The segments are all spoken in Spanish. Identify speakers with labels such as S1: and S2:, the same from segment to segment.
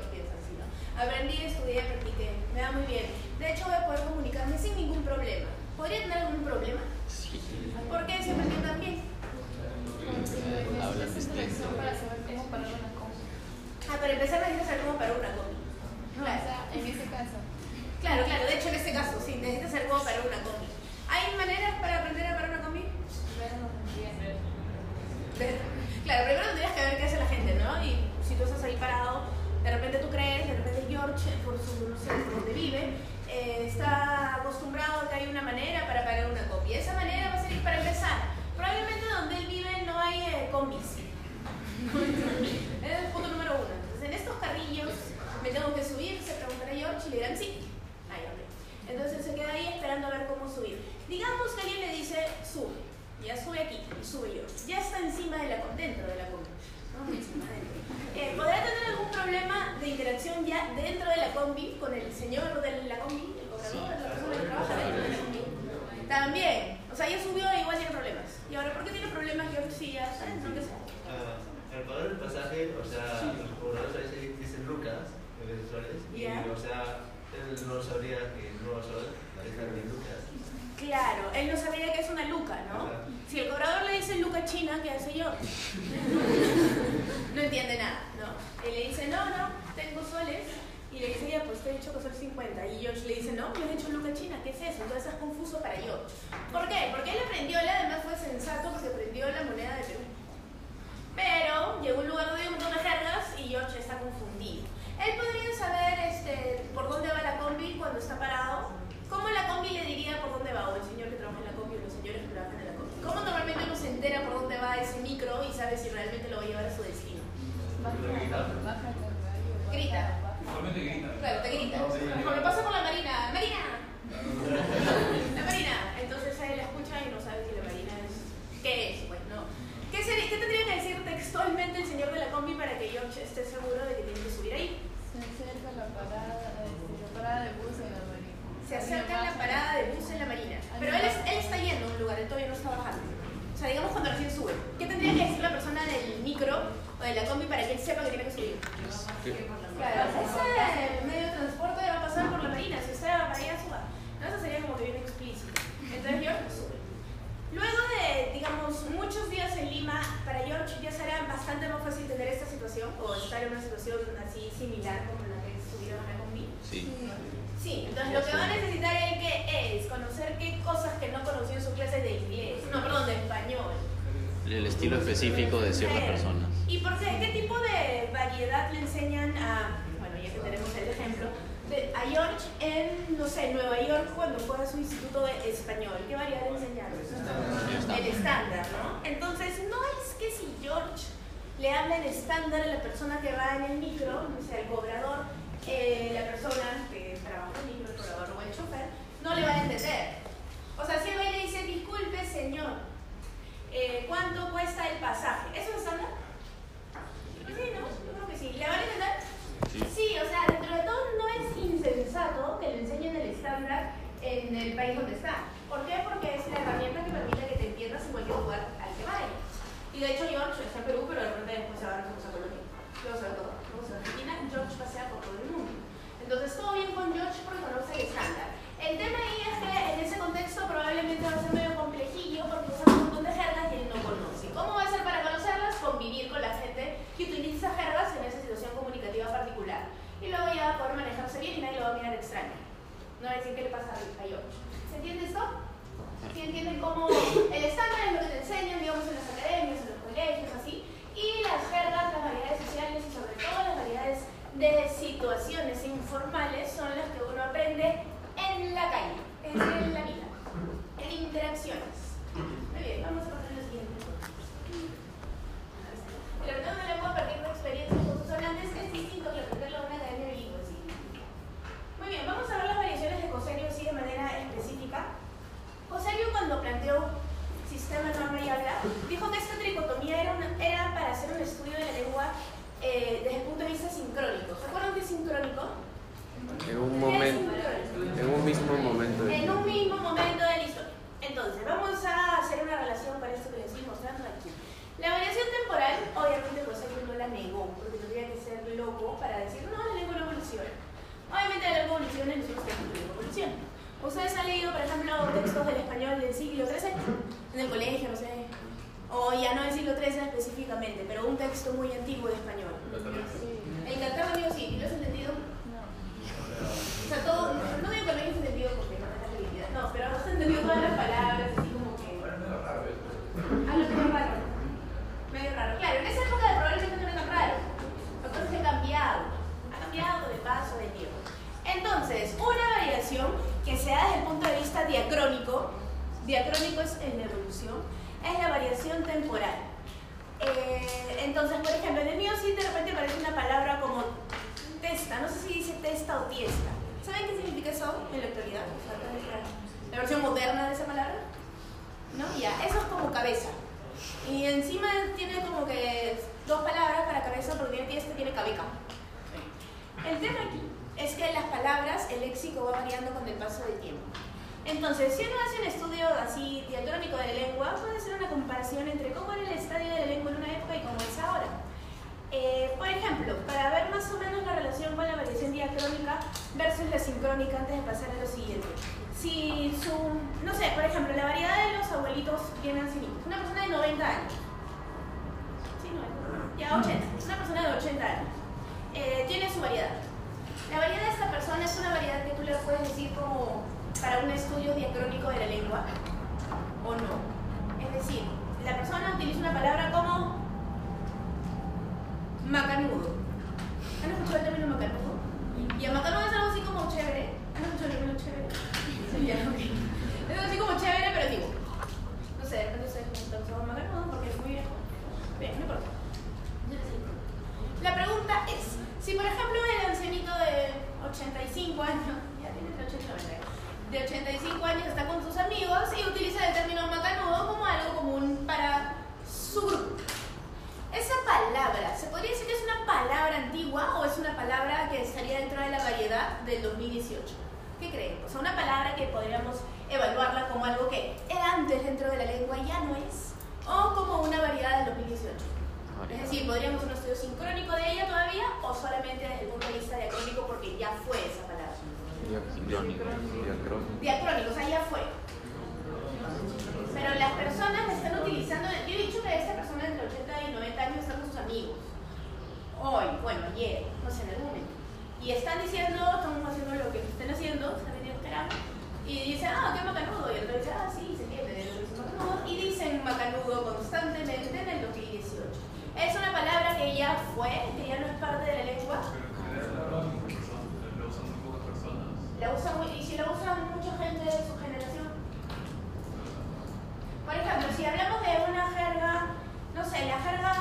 S1: ¿no? Si pero George piensa así, ¿no? Aprendí, estudié, practiqué, me va muy bien. De hecho, voy a poder comunicarme sin ningún problema. ¿Podría tener algún problema? ¿Por qué
S2: parar una cosa.
S1: Ah, para empezar necesitas saber cómo parar una combi.
S2: No, o sea, en ese caso.
S1: Claro, claro, de hecho en este caso, sí, necesitas saber cómo parar una combi. ¿Hay maneras para aprender a parar una combi? Claro, primero tendrías que ver qué hace la gente, ¿no? Y si tú estás ahí parado, de repente tú crees, de repente George, por su, no sé, por donde vive, eh, está acostumbrado a que hay una manera para pagar una combi. Esa manera va a ser para empezar. Probablemente donde él vive no hay eh, combis. Es el punto número uno. Entonces, en estos carrillos me tengo que subir, se preguntará George y le dirán sí. Ahí, ok. Entonces se queda ahí esperando a ver cómo subir. Digamos que alguien le dice, sube. Ya sube aquí, y sube yo. Ya está encima de la dentro de la combi. ¿no? Encima, dentro. Eh, ¿Podrá tener algún problema de interacción ya dentro de la combi con el señor de la combi, el cobrador, la persona que trabaja dentro de la combi? También. O sea, ya subió e igual tiene problemas. ¿Y ahora por qué tiene problemas George si ya está dentro? ¿Qué sé?
S3: Ah, al pagar el pasaje, o sea, los cobradores a veces dicen lucas en vez de soles, y o sea, él no sabría que no sol parejan de lucas.
S1: Claro, él no sabía que es una luca, ¿no? Si el cobrador le dice luca china, ¿qué hace yo? No entiende nada, ¿no? Y le dice, no, no, tengo soles. Y le dice, ya, pues te he dicho que son 50. Y George le dice, no, me has hecho luca china, ¿qué es eso? Entonces es confuso para George. ¿Por qué? Porque él aprendió, él además fue sensato porque aprendió la moneda de Perú. Pero llegó a un lugar donde hay un montón de jergas y George está confundido. Él podría saber este, por dónde va la combi cuando está parado. ¿Cómo la combi le diría por dónde va? O el señor que trabaja en la combi o los señores que trabajan en la combi. ¿Cómo normalmente uno se entera por dónde va ese micro y sabe si realmente lo va a llevar a su destino? Grita.
S2: baja.
S4: Solamente grita.
S1: Claro, te grita. Como me pasa por la Marina. ¡Marina! La Marina. Entonces él la escucha y no sabe si la Marina es... ¿Qué es? Pues no. ¿Qué, sería- ¿Qué tendría que decir textualmente el señor de la combi para que George esté seguro de que tiene que subir ahí?
S2: Se acerca la parada, este, la parada de bus en la marina
S1: se acerca en la parada de bus en la marina. Pero él, es, él está yendo a un lugar, él todavía no está bajando. O sea, digamos cuando recién sube. ¿Qué tendría que decir la persona del micro o de la combi para que él sepa que tiene que subir? Claro, ese medio de transporte va a pasar por la marina. Si usted va para allá, suba. No, eso sería como que bien explícito. Entonces George sube. Luego de, digamos, muchos días en Lima, para George ya será bastante más fácil tener esta situación o estar en una situación así similar como la que estuvieron en la combi.
S4: Sí.
S1: Sí, entonces lo que va a necesitar el que es conocer qué cosas que no conoció en sus clases de inglés, no, perdón, de español.
S4: El estilo específico de ciertas personas.
S1: ¿Y por qué? ¿Qué tipo de variedad le enseñan a, bueno, ya que tenemos el ejemplo, de, a George en, no sé, Nueva York cuando fue a su instituto de español? ¿Qué variedad le enseñaron? El estándar, ¿no? Entonces, no es que si George le habla en estándar a la persona que va en el micro, o sea, el cobrador, eh, puedes decir como para un estudio diacrónico de la lengua o no. Es decir, la persona utiliza una palabra como macanudo. ¿Han escuchado el término macanudo? Y a macanudo es algo así como chévere. ¿Han escuchado el término chévere? Sí, ya. Es algo así como chévere, pero digo, no sé, de repente ustedes me usando macanudo porque es muy viejo. Bien, no importa. La pregunta es, si por ejemplo el ancianito de 85 años de 85 años está con sus amigos y utiliza el término macanudo como algo común para su grupo. Esa palabra, ¿se podría decir que es una palabra antigua o es una palabra que estaría dentro de la variedad del 2018? ¿Qué creen? O sea, una palabra que podríamos evaluarla como algo que era antes dentro de la lengua y ya no es, o como una variedad del 2018. Es decir, ¿podríamos un estudio sincrónico de ella todavía o solamente desde el punto de vista diacrónico porque ya fue esa palabra? Diacrónicos. Diacrónicos, ahí ya fue. Pero las personas están utilizando, yo he dicho que estas personas entre 80 y 90 años están con sus amigos. Hoy, bueno, ayer, no sé, en algún momento. Y están diciendo, estamos haciendo lo que estén haciendo, se han Y dicen, ah, qué macanudo. Y el otro dice, ah, sí, se entiende, macanudo. Y dicen macanudo constantemente en el 2018. Es una palabra que ya fue, que ya no es parte de la lengua. La usa muy, y si la usan mucha gente de su generación. Por ejemplo, si hablamos de una jerga, no sé, la jerga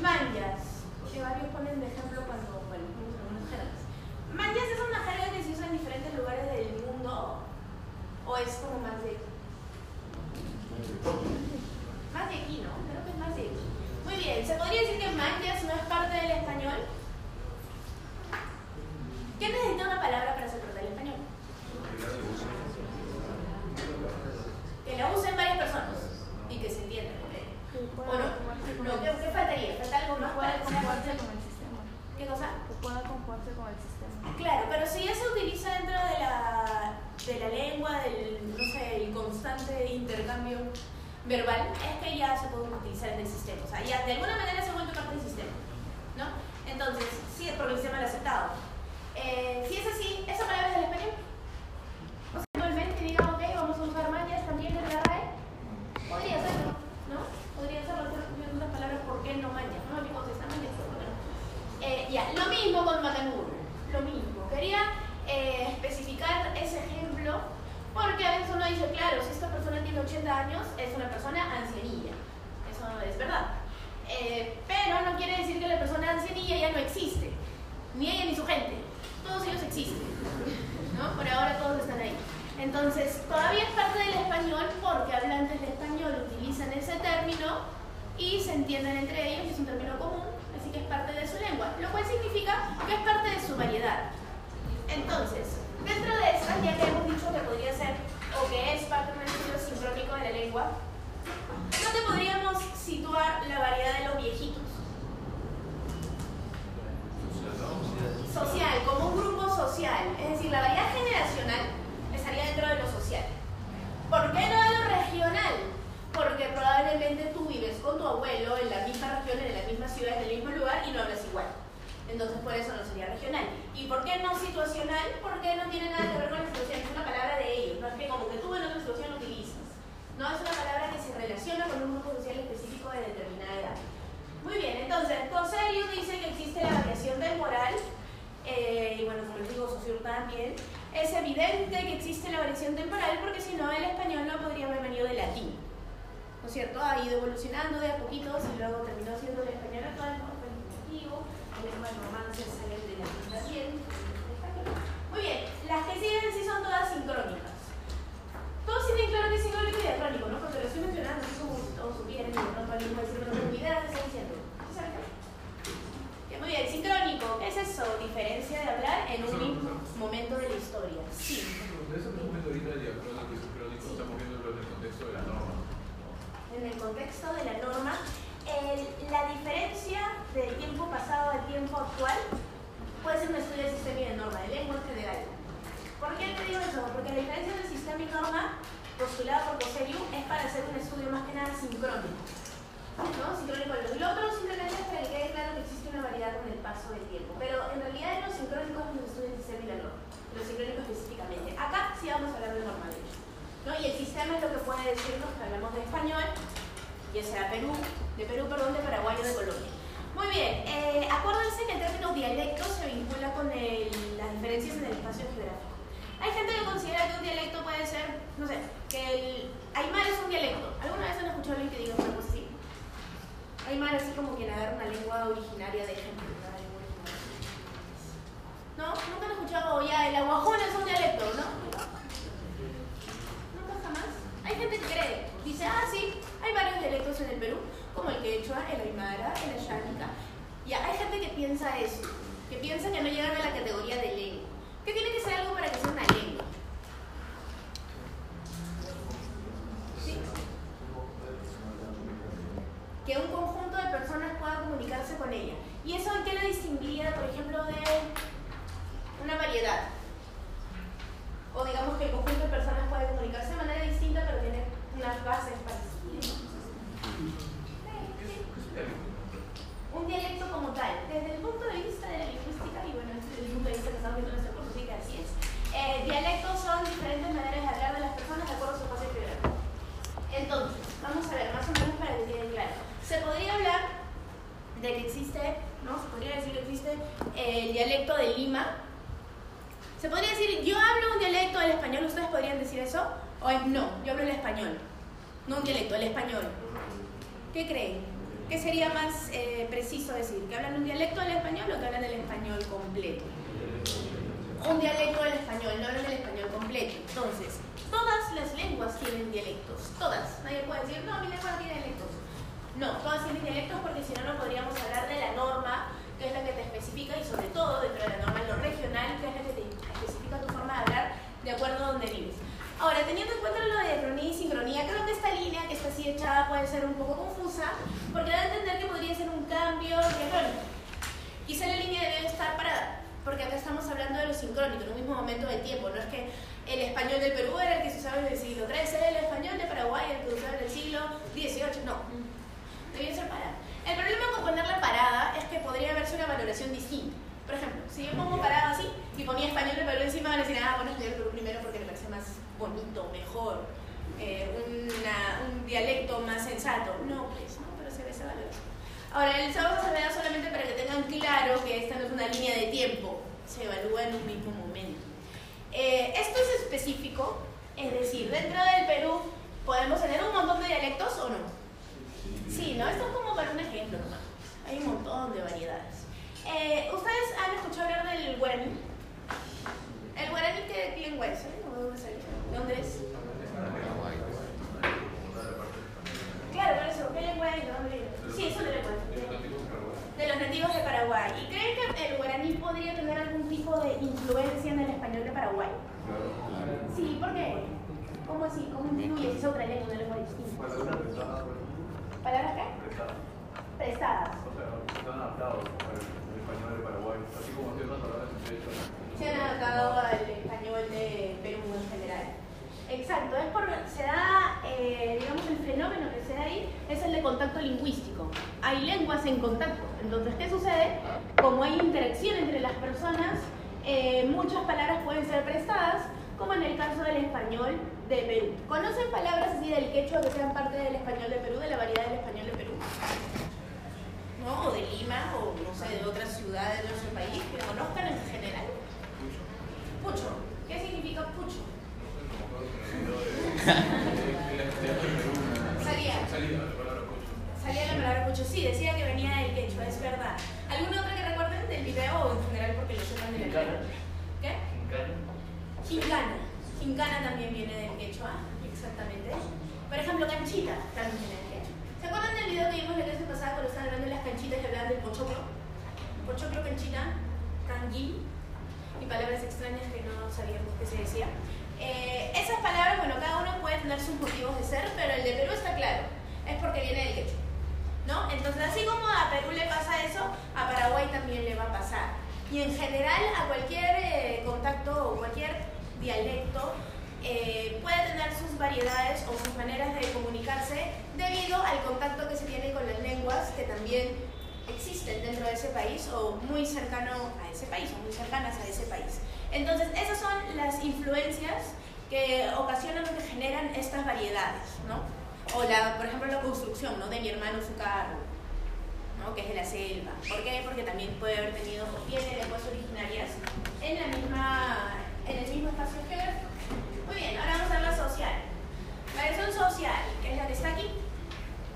S1: manjas, que varios ponen de ejemplo cuando, bueno, algunas jergas. Manjas es una jerga que se usa en diferentes lugares del mundo, o es como más de más de aquí, ¿no? Creo que es más de aquí. Muy bien, ¿se podría decir que manjas no es parte del español? ¿Qué necesita una palabra para soportar el español? Que la usen varias personas y que se entiendan. ¿O no? no ¿qué, ¿qué, faltaría? ¿Falta algo más para
S2: que
S1: ¿Qué cosa?
S2: Que pueda conjugarse con el sistema.
S1: Claro, pero si ya se utiliza dentro de la, de la lengua, del no sé, el constante intercambio verbal, es que ya se puede utilizar en el sistema. O sea, ya de alguna manera se vuelve parte del sistema. ¿No? Entonces, sí, es porque el sistema lo ha aceptado. Eh, si es así, esa palabra es del español. y se entienden entre ellos, es un término común, así que es parte de su lengua, lo cual significa que es parte de su variedad. Entonces, dentro de esa eso? O es no, yo hablo el español. No un dialecto, el español. ¿Qué creen? ¿Qué sería más eh, preciso decir? ¿Que hablan un dialecto del español o que hablan el español completo? Un dialecto del español, no hablan el español completo. Entonces, todas las lenguas tienen dialectos, todas. Nadie puede decir, no, mi lengua no tiene dialectos. No, todas tienen dialectos porque si no, no podríamos hablar de la norma, que es la que te especifica, y sobre todo dentro de la norma, lo regional, que es la que te especifica tu forma de hablar de acuerdo a donde vives. Ahora, teniendo en cuenta lo de cronía y sincronía, creo que esta línea que está así echada puede ser un poco confusa, porque da a entender que podría ser un cambio diacrónico. Quizá la línea debe estar parada, porque acá estamos hablando de lo sincrónico, en un mismo momento del tiempo. No es que el español del Perú era el que se usaba en el siglo XIII, el español de Paraguay el que se usaba en el siglo XVIII, no. Debía ser parada. El problema con ponerla parada es que podría haberse una valoración distinta. Por ejemplo, si yo pongo parada así y ponía español del Perú encima, van a decir, ah, bueno, estudiar el Perú primero porque me parece más bonito, mejor, eh, un dialecto más sensato. No, pues, no, pero se esa valoración. Ahora, el sábado se da solamente para que tengan claro que esta no es una línea de tiempo, se evalúa en un mismo momento. Eh, esto es específico, es decir, dentro del Perú podemos tener un montón de dialectos o no. Sí, ¿no? Esto es como para un ejemplo nomás. Hay un montón de variedades. Eh, ¿Ustedes han escuchado hablar del guaraní? ¿El guaraní qué lengua es? Eh? ¿De dónde es? Claro, por eso, ¿qué lengua es? ¿De dónde Sí, eso de lengua. De los nativos de Paraguay. ¿Y creen que el guaraní podría tener algún tipo de influencia en el español de Paraguay? Sí, ¿por qué? ¿Cómo así? ¿Cómo influye si es otra lengua, una lengua distinta? ¿Palabras qué? Prestadas. Prestadas.
S5: O sea, están adaptados al español de Paraguay, así como ciertas palabras
S1: se han adaptado al español de Perú en general. Exacto, es por, se da, eh, digamos, el fenómeno que se da ahí es el de contacto lingüístico. Hay lenguas en contacto. Entonces, ¿qué sucede? Como hay interacción entre las personas, eh, muchas palabras pueden ser prestadas, como en el caso del español de Perú. ¿Conocen palabras así del quechua que sean parte del español de Perú, de la variedad del español de Perú? ¿No? O de Lima, o no sé, de otras ciudades de nuestro país que conozcan en general. Pucho. ¿Qué significa pucho? Salía. Salía la palabra pucho. Sí, decía que venía del quechua, es verdad. ¿Alguna otra que recuerden del video o en general porque lo sepan de la ¿Qué? Gincana. Gincana también viene del quechua, exactamente. Por ejemplo, canchita también viene del quechua. ¿Se acuerdan del video que vimos la clase pasada cuando estaban hablando de las canchitas y hablaban del pochoclo? Pochoclo, canchita, canguí y palabras extrañas que no sabíamos que se decía. Eh, esas palabras, bueno, cada uno puede tener sus motivos de ser, pero el de Perú está claro, es porque viene del quechua. ¿No? Entonces, así como a Perú le pasa eso, a Paraguay también le va a pasar. Y en general, a cualquier eh, contacto o cualquier dialecto eh, puede tener sus variedades o sus maneras de comunicarse debido al contacto que se tiene con las lenguas que también existen dentro de ese país o muy cercano a ese país o muy cercanas a ese país. Entonces, esas son las influencias que ocasionan o que generan estas variedades, ¿no? O, la, por ejemplo, la construcción, ¿no? De mi hermano su carro, ¿no? Que es de la selva. ¿Por qué? Porque también puede haber tenido o tiene lenguas originarias en, la misma, en el mismo espacio geográfico. Muy bien, ahora vamos a ver la social. La versión social, que es la que está aquí.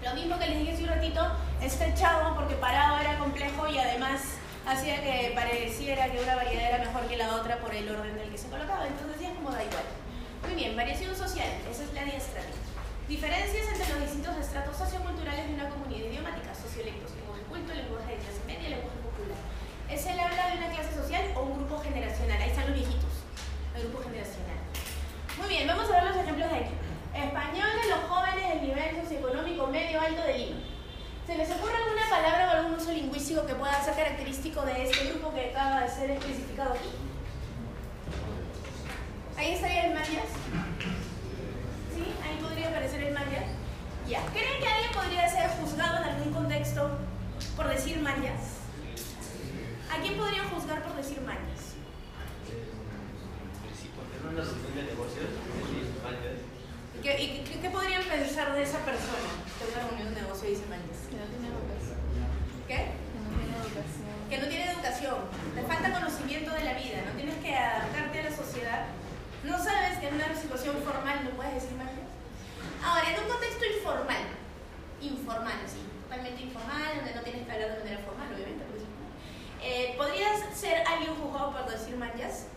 S1: Lo mismo que les dije hace un ratito, estrechado porque parado era complejo y además hacía que pareciera que una variedad era mejor que la otra por el orden del que se colocaba. Entonces ya como da igual. Muy bien, variación social, esa es la diestra. Diferencias entre los distintos estratos socioculturales de una comunidad idiomática, sociolectos, lenguaje culto, lenguaje de clase media, lenguaje popular. ¿Es el habla de una clase social o un grupo generacional? Ahí están los viejitos, el grupo generacional. Muy bien, vamos a ver los ejemplos de aquí. Español de los jóvenes del nivel socioeconómico medio alto de Lima. ¿Se les ocurre alguna palabra o algún uso lingüístico que pueda ser característico de este grupo que acaba de ser especificado aquí? Ahí estaría el mayas. ¿Sí? Ahí podría aparecer el mayas. Ya. ¿Creen que alguien podría ser juzgado en algún contexto por decir mayas? ¿A quién podrían juzgar por decir mayas? ¿Y ¿Qué, y qué, qué podrían pensar de esa persona de una reunión de negocio y semanas?
S2: Que no tiene educación.
S1: ¿Qué? Que
S2: no tiene educación. Que
S1: no tiene educación. Te falta conocimiento de la vida. No tienes que adaptarte a la sociedad. No sabes que en una situación formal no puedes decir más. Ahora, en un contexto informal, informal, sí, totalmente informal, donde no tienes que hablar de manera formal, obviamente, pues, eh, podrías ser alguien juzgado por decir manjas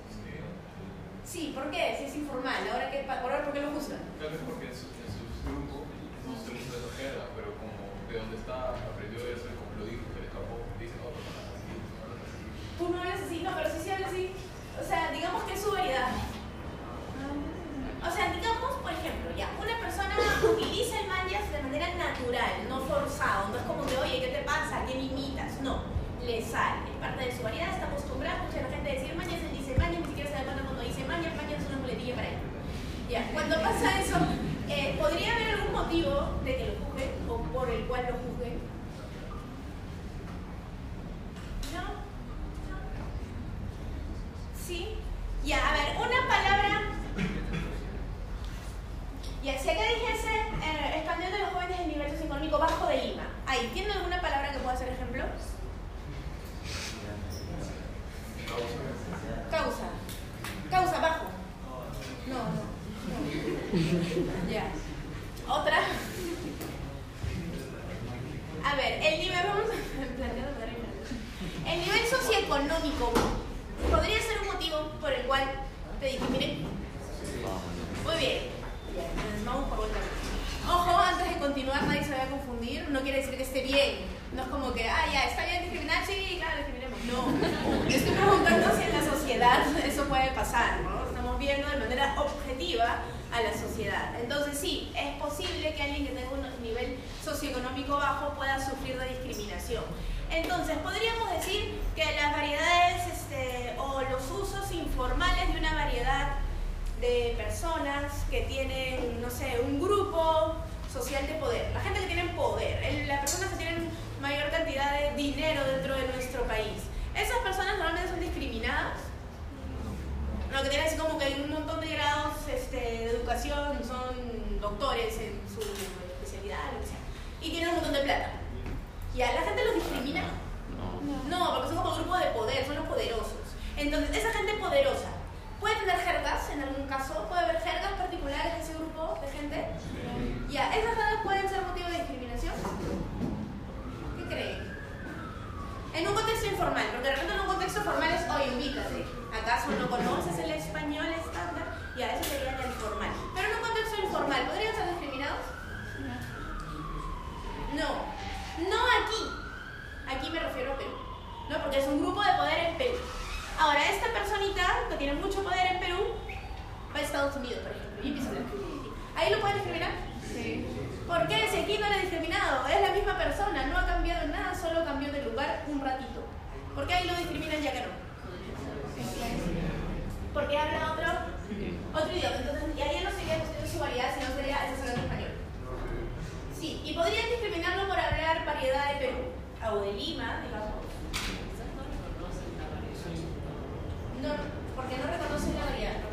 S1: Sí, ¿por qué? Si es informal, ahora qué, por, ¿por qué lo juzgan?
S5: Tal vez porque en su, en su grupo no se usa esa jerga, pero como de donde está aprendió eso y como lo dijo que le escapó, dice, oh, no, no, así, no hablas así.
S1: Tú no hablas así, no, pero sí se habla así. O sea, digamos que es su variedad. O sea, digamos, por ejemplo, ya, una persona utiliza el manjas de manera natural, no forzado, no es como que, oye, ¿qué te pasa? ¿Qué me imitas? No, le sale, parte de su variedad, está acostumbrada a escuchar a la gente decir manjas, él dice manjas, ni siquiera se da cuenta cuando dice manjas, manjas es una muletilla para él. Ya, cuando pasa eso, eh, ¿podría haber algún motivo de que lo juzguen o por el cual lo juzguen? ¿No? ¿No? ¿Sí? Ya, a ver, una palabra. Ya, si acá dijese eh, español de los jóvenes de nivel socioeconómico bajo de Lima, ahí, ¿tiene alguna palabra que pueda ser ejemplo? Causa. Causa, bajo. No, no. no. Ya. ¿Otra? A ver, el nivel, vamos. El nivel socioeconómico podría ser un motivo por el cual te discriminen. Muy bien. Vamos por vuelta. Ojo, antes de continuar, nadie se vaya a confundir. No quiere decir que esté bien. No es como que, ah, ya, está bien discriminar, sí, claro, discriminemos. No. Estoy preguntando si en la sociedad eso puede pasar, ¿no? Estamos viendo de manera objetiva a la sociedad. Entonces, sí, es posible que alguien que tenga un nivel socioeconómico bajo pueda sufrir de discriminación. Entonces, podríamos decir que las variedades este, o los usos informales de una variedad de personas que tienen, no sé, un grupo social de poder, la gente que tiene poder, las personas que tienen mayor cantidad de dinero dentro de nuestro país. ¿Esas personas normalmente son discriminadas? Lo que tienen así como que un montón de grados este, de educación, son doctores en su especialidad, lo que sea, y tienen un montón de plata. ¿Ya la gente los discrimina?
S4: No.
S1: No, porque son como grupo de poder, son los poderosos. Entonces, esa gente poderosa puede tener jergas en algún caso, puede haber jergas particulares de ese grupo de gente. Ya, esas jergas pueden ser motivo de discriminación. ¿Qué creen? En un contexto informal, porque de repente en un contexto formal es, oye, ubícate. ¿Acaso no conoces el español estándar? Ya, eso sería el formal. Pero en un contexto informal, ¿podrían ser discriminados? No. No aquí. Aquí me refiero a Perú. ¿No? Porque es un grupo de poder en Perú. Ahora, esta personita que tiene mucho poder en Perú va a Estados Unidos, por ejemplo, y empieza a. ¿Ahí lo pueden discriminar?
S2: Sí.
S1: ¿Por qué? Si aquí no era discriminado, es la misma persona, no ha cambiado nada, solo cambió de lugar un ratito. ¿Por qué ahí lo discriminan ya que no? Porque habla otro, otro idioma. Entonces, y ahí no sería su variedad, sino sería eso hablando español. Sí, y podrían discriminarlo por hablar variedad de Perú, o de Lima, digamos. No, porque no reconocen la variedad.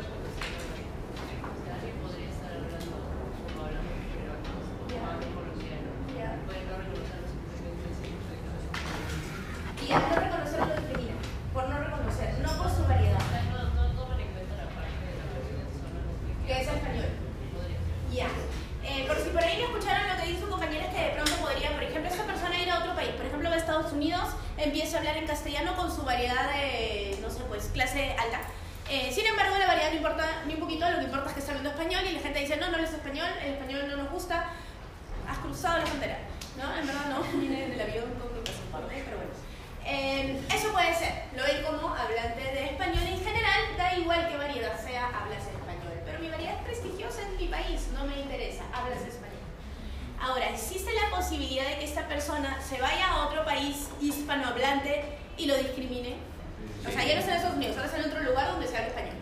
S1: Y al no reconocerlo lo discrimina, por no reconocer, no por su variedad, que es español. Ya. Eh, por si por ahí no escucharon lo que dijo su compañera, es que de pronto podría, por ejemplo, esta persona ir a otro país, por ejemplo, a Estados Unidos, empieza a hablar en castellano con su variedad de, no sé, pues, clase alta. Eh, sin embargo, la variedad no importa ni un poquito, lo que importa es que está hablando español y la gente dice, no, no es español, el español no nos gusta, has cruzado la frontera. ¿No? En verdad no, vine del avión con mi pasaporte, pero bueno. Eh, eso puede ser, lo ven como hablante de español en general, da igual qué variedad sea, hablas español. Pero mi variedad es prestigiosa en mi país, no me interesa, hablas español. Ahora, existe la posibilidad de que esta persona se vaya a otro país hispanohablante y lo discrimine. O sea, ya no está en Estados Unidos, ahora está en otro lugar donde se habla español.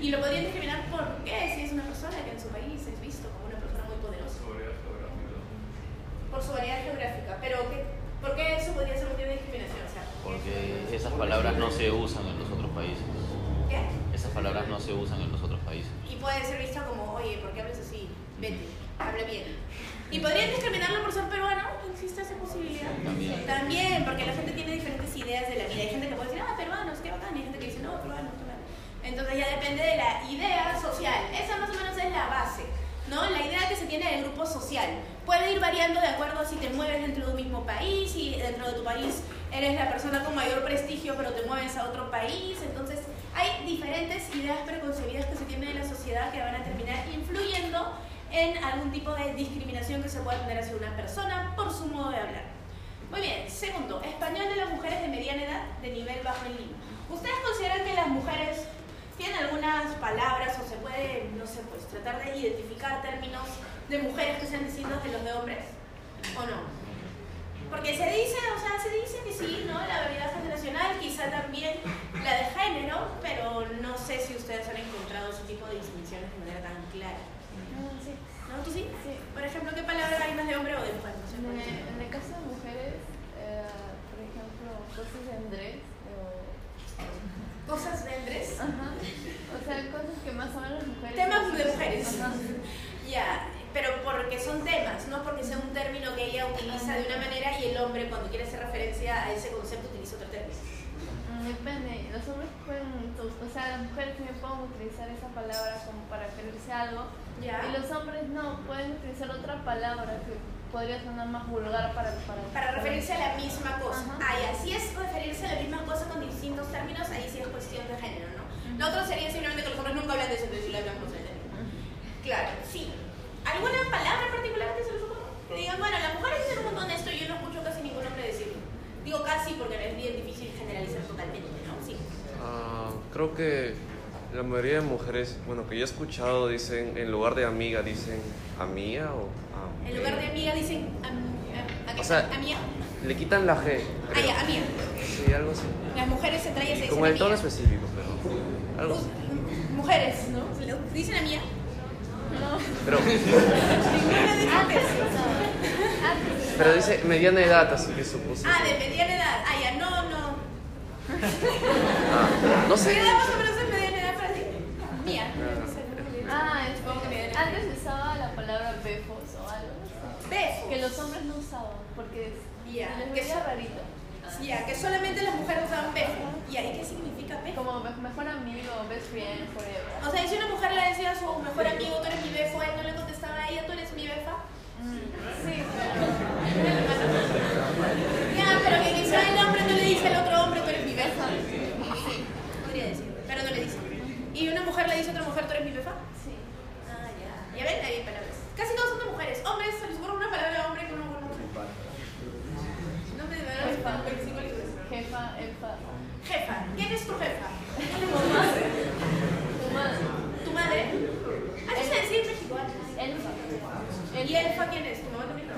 S1: Y lo podrían discriminar por qué, si es una persona que en su país es visto como una persona muy poderosa. Por su variedad geográfica. Pero, ¿qué, ¿por qué eso podría ser motivo de discriminación? O sea,
S4: Porque esas palabras no se usan en los otros países.
S1: ¿Qué?
S4: Esas palabras no se usan en los otros países.
S1: Y puede ser visto como, oye, ¿por qué hablas así? Vete, habla bien. ¿Y podrían discriminarlo por ser peruano? ¿Existe esa posibilidad?
S4: También.
S1: También, porque la gente tiene diferentes ideas de la vida. Hay gente que puede decir, ah, peruanos, qué bacán. Y hay gente que dice, no, peruanos, mal. Entonces ya depende de la idea social. Esa más o menos es la base. ¿no? La idea que se tiene del grupo social puede ir variando de acuerdo a si te mueves dentro de un mismo país y dentro de tu país eres la persona con mayor prestigio, pero te mueves a otro país. Entonces, hay diferentes ideas preconcebidas que se tienen en la sociedad que van a terminar influyendo en algún tipo de discriminación que se pueda tener hacia una persona por su modo de hablar. Muy bien, segundo, español de las mujeres de mediana edad de nivel bajo en Lima. ¿Ustedes consideran que las mujeres tienen algunas palabras o se puede, no sé, pues tratar de identificar términos de mujeres que sean distintos de los de hombres? ¿O no? Porque se dice, o sea, se dice que sí, ¿no? La variedad generacional, quizá también la de género, pero no sé si ustedes han encontrado ese tipo de distinciones de manera tan clara.
S2: Sí.
S1: ¿No? ¿Tú sí?
S2: Sí.
S1: Por ejemplo, ¿qué palabra hay más de hombre o de mujer? No sé,
S2: En
S1: por
S2: el,
S1: ejemplo.
S2: en el caso de mujeres, eh, por ejemplo, cosas de Andrés o...
S1: Cosas de Andrés.
S2: Ajá. O sea, cosas que más o menos mujeres...
S1: Temas de mujeres. Ya, pero porque son temas, no porque sea un término que ella utiliza de una manera y el hombre cuando quiere hacer referencia a ese concepto utiliza otro término.
S2: Mm, Depende, los hombres pueden, o sea, las mujeres también pueden utilizar esa palabra como para referirse a algo
S1: Ya.
S2: y los hombres no, pueden utilizar otra palabra que podría sonar más vulgar para... Para,
S1: Para referirse a la misma cosa. Ah, ya, si es referirse a la misma cosa con distintos términos, ahí sí es cuestión de género, ¿no? Lo otro sería simplemente que los hombres nunca hablan de eso, entonces sí lo hablamos de género. Claro, sí. ¿Alguna palabra particular que se les ocurra? Que digan, bueno, las mujeres dicen un montón de esto y yo no escucho casi ningún hombre decirlo. Digo casi porque es bien difícil generalizar totalmente, ¿no? Sí.
S6: Ah, creo que la mayoría de mujeres, bueno, que yo he escuchado, dicen, en lugar de amiga, dicen amiga o am-
S1: En lugar de amiga dicen am- am-
S6: O sea,
S1: amiga.
S6: Le quitan la G.
S1: Ah, ya, amiga.
S6: Sí, algo así.
S1: Las mujeres entre ellas se dicen
S6: Como el tono específico, pero algo así.
S1: Mujeres, ¿no? Se le- Dicen amiga.
S2: No,
S6: Pero, pero dice mediana edad, así que supuse.
S1: Ah, de mediana edad. Ah, ya, no, no.
S6: Ah, no sé.
S1: ¿Qué edad más o menos es mediana edad para ti? Mía.
S2: Ah, es
S1: Supongo que
S2: antes usaba la palabra befos o algo.
S1: Befos.
S2: Que los hombres no usaban porque
S1: Ya,
S2: les
S1: que son-
S2: rarito.
S1: Sí, ya, que solamente las mujeres usaban befo. ¿Y ahí qué significa befo?
S2: Como me- mejor amigo, best friend, forever.
S1: O sea, si una mujer le decía a su mejor amigo, tú eres mi befo, él no le contestaba a ella, tú eres mi befa.
S2: Mm, Sí, pero...
S1: Ya, pero que quizá el hombre no le dice al otro hombre, tú eres mi befa. Podría decir, pero no le dice. ¿Y una mujer le dice a otra mujer, tú eres mi befa?
S2: Sí.
S1: Ah, ya. Ya ven, ahí hay palabras. Casi todos son de mujeres. Hombres, se les ocurre una palabra de hombre que no No me de
S2: Jefa.
S1: 25 libros.
S2: Jefa, elfa.
S1: Jefa. ¿Quién es tu jefa?
S2: Tu madre. Tu madre.
S1: ¿Tu madre? Así se decía en México antes.
S2: Elfa.
S1: ¿Y elfa quién es? ¿Tu mamá también? Tu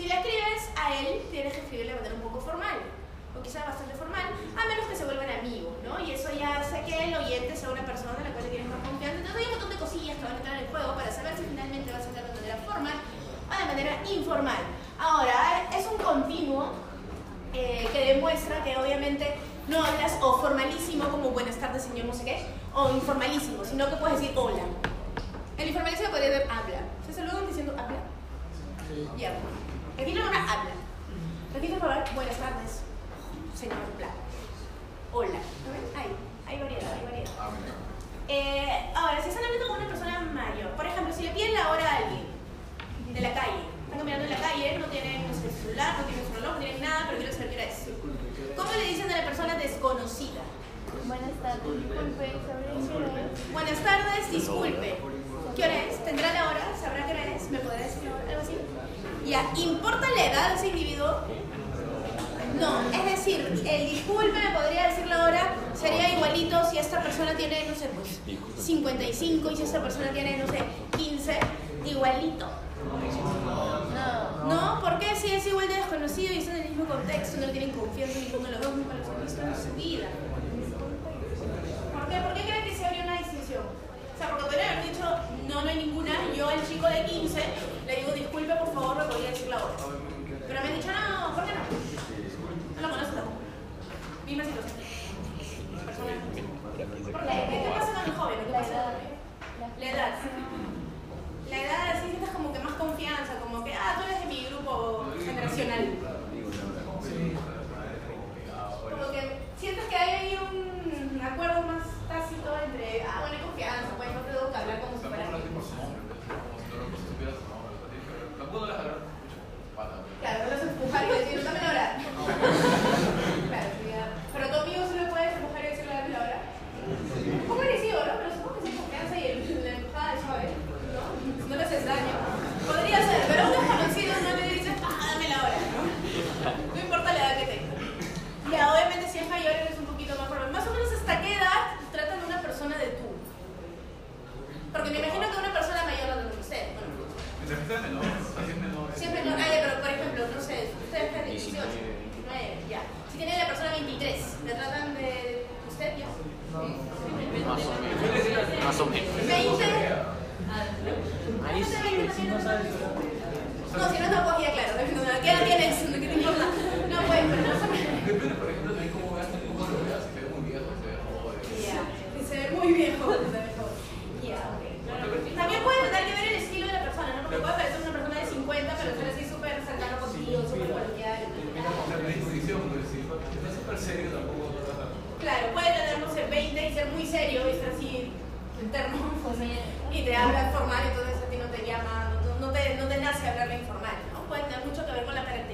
S1: Si le escribes a él, tienes que escribirle de manera un poco formal, o quizás bastante formal, a menos que se vuelvan amigos, ¿no? Y eso ya hace que el oyente sea una persona en la cual le tienes más confianza. Entonces hay un montón de cosillas que van a entrar en el juego para saber si finalmente vas a entrar de manera formal o de manera informal. Ahora, es un continuo eh, que demuestra que obviamente no hablas o formalísimo como buenas tardes señor no sé qué, o informalísimo, sino que puedes decir hola. El informalísimo podría ver habla. ¿Se saludan diciendo habla? Sí. Ya. Registro formal habla. Registro formal, buenas tardes, señor Blanc. Hola. ¿No ven? Hay, variedad, hay variedad.
S5: Ah.
S1: Eh, ahora, si están hablando con una persona mayor, por ejemplo, si le piden la hora a alguien de la calle, están caminando en la calle, no tienen no sé, celular, no tienen reloj, no tienen nada, pero quieren saber qué hora es. ¿Cómo le dicen a la persona desconocida?
S2: Buenas tardes, disculpe, ¿sabría qué hora es?
S1: Buenas tardes, disculpe. ¿Qué hora es? ¿Tendrá la hora? ¿Sabrá qué hora es? ¿Me podrá decir? Algo así. ¿Importa la edad de ese individuo? No, es decir, el disculpe me podría decir la hora sería igualito si esta persona tiene, no sé, pues 55 y si esta persona tiene, no sé, 15, igualito.
S2: No.
S1: No, ¿por qué? Si es igual de desconocido y están en el mismo contexto, no tienen confianza ninguno de los dos, nunca los han visto en su vida. ¿Por qué? ¿Por qué creen que se abrió una distinción? O sea, porque podrían haber dicho, no, no hay ninguna, yo al chico de 15 le digo, disculpe, por favor, me podría decir la hora. Pero me han dicho, no, ¿por qué no? No lo conozco tampoco. Misma situación. Persona. ¿Por qué? ¿Qué qué pasa con el joven? ¿Qué pasa? La edad. La edad así sientes como que más confianza, como que, ah, tú eres de mi grupo generacional. Como que sientes que hay un acuerdo más tácito entre, ah, bueno, hay confianza, pues no tengo que hablar como si fuera. Claro, no los empujar y decir, dame la hora. Claro. Pero tu amigo sí le puedes empujar y decirle, dame la hora. Un poco agresivo, ¿no? Pero supongo que sí hay confianza y el, la empujada es suave, ¿no? No le haces daño. Podría ser, pero a un desconocido no le dices, ah, dame la hora, ¿no? No importa la edad que tenga. Ya, obviamente si es mayor eres un poquito más formal. Más o menos hasta qué edad tratan a una persona de tú. Porque me imagino que una persona mayor no lo usted. Bueno, siempre no. Ah, ya, pero por ejemplo, no sé, ustedes están de 18, 19, ya. Si tiene la persona 23, ¿le tratan de usted ya?
S4: Más o menos. Más o menos.
S1: 20.
S4: Ahí sí,
S1: sí, no sabes. No, si no es cogida, claro. ¿Qué edad tienes? ¿Qué te importa? No, pues, pero no.
S5: Depende, por ejemplo, también cómo veas, cómo lo veas, si te ves muy viejo, si te ves joven.
S1: Ya, si se ve muy viejo, se ve joven. Ya, ok. También puede tener que ver el estilo de la persona, ¿no? Porque puede parecer una persona de 50, pero ser así súper cercano contigo, súper coloquial.
S5: La predisposición, pues, si está súper serio, tampoco lo vas a...
S1: Claro, puede tener, no sé, 20 y ser muy serio y ser así interno y te habla formal, entonces a ti no te llama, no, no te, no te nace hablarle informal, ¿no? Puede tener mucho que ver con la característica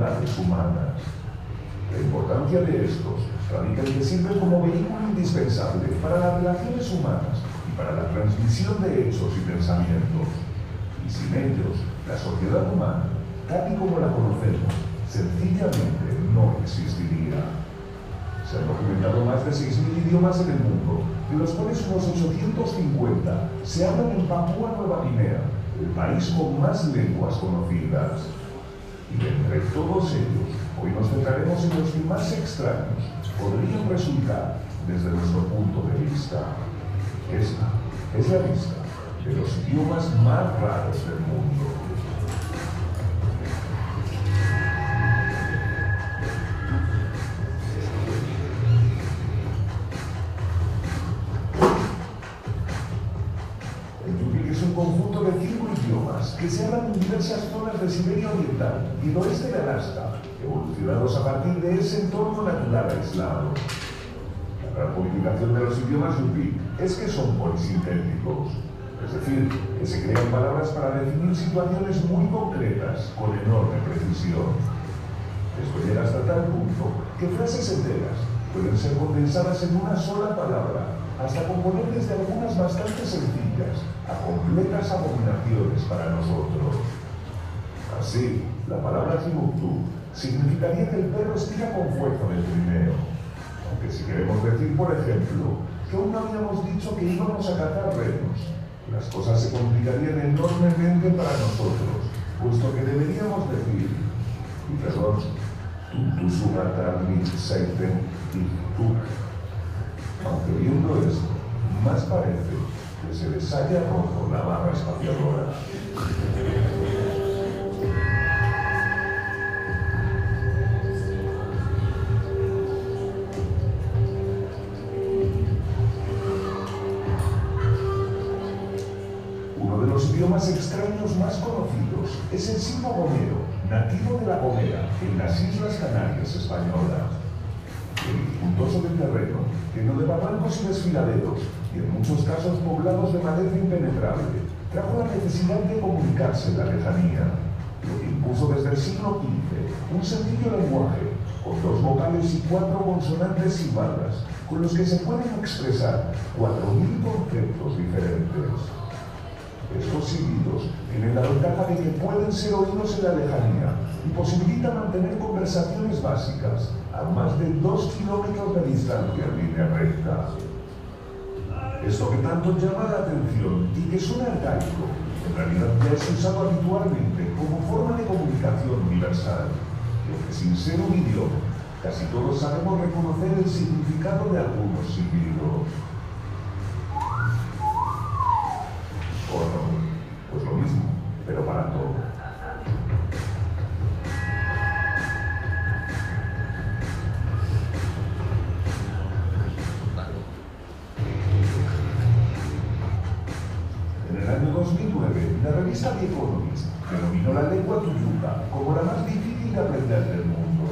S7: comunidades humanas. La importancia de estos radica en que sirven como vehículo indispensable para las relaciones humanas y para la transmisión de hechos y pensamientos. Y sin ellos, la sociedad humana, tal y como la conocemos, sencillamente no existiría. Se han documentado más de 6.000 idiomas en el mundo de los cuales unos 850 se hablan en Papúa Nueva Guinea, el país con más lenguas conocidas. Todos ellos, hoy nos centraremos en los más extraños podrían resultar desde nuestro punto de vista. Esta es la lista de los idiomas más raros del mundo. Evolucionados a partir de ese entorno natural aislado. La gran de los idiomas Yupik es que son polisintéticos, es decir, que se crean palabras para definir situaciones muy concretas con enorme precisión. Esto llega hasta tal punto que frases enteras pueden ser condensadas en una sola palabra, hasta componer desde algunas bastante sencillas a completas abominaciones para nosotros. Así, la palabra Timbuktu significaría que el perro estira con fuerza del trineo. Aunque si queremos decir, por ejemplo, que aún no habíamos dicho que íbamos a cazar renos, las cosas se complicarían enormemente para nosotros, puesto que deberíamos decir, y perdón, tu sugatarni seiten y tú. Aunque viendo esto, más parece que se les haya roto la barra espaciadora. Es el sino-gomero, nativo de La Gomera, en las Islas Canarias españolas. Dificultoso del terreno, lleno de barrancos y desfiladeros, y en muchos casos poblados de madera impenetrable, trajo la necesidad de comunicarse en la lejanía, lo que impuso desde el siglo XV un sencillo lenguaje, con dos vocales y cuatro consonantes silbadas, con los que se pueden expresar cuatro mil conceptos diferentes. Estos tienen la ventaja de que pueden ser oídos en la lejanía y posibilitan mantener conversaciones básicas a más de dos kilómetros de distancia en línea recta. Esto que tanto llama la atención y que suena arcaico, en realidad ya es usado habitualmente como forma de comunicación universal, aunque sin ser un idioma, casi todos sabemos reconocer el significado de algunos silbidos. ¿O no? Pues lo mismo, pero En el año 2009, la revista The Economist denominó la lengua tuyuca como la más difícil de aprender del mundo.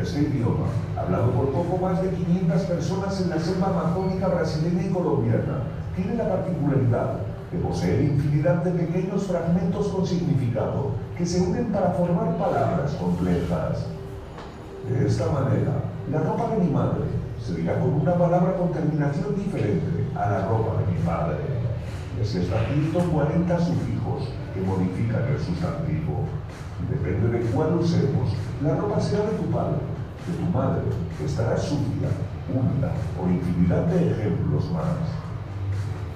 S7: Este idioma, hablado por poco más de 500 personas en la selva amazónica brasileña y colombiana, tiene la particularidad de poseer infinidad de pequeños fragmentos con significado que se unen para formar palabras complejas. De esta manera, la ropa de mi madre se dirá con una palabra con terminación diferente a la ropa de mi padre. Es escrito 40 sufijos que modifican el sustantivo. Depende de cuál usemos, la ropa será de tu padre, de tu madre, que estará sucia, húmeda o infinidad de ejemplos más.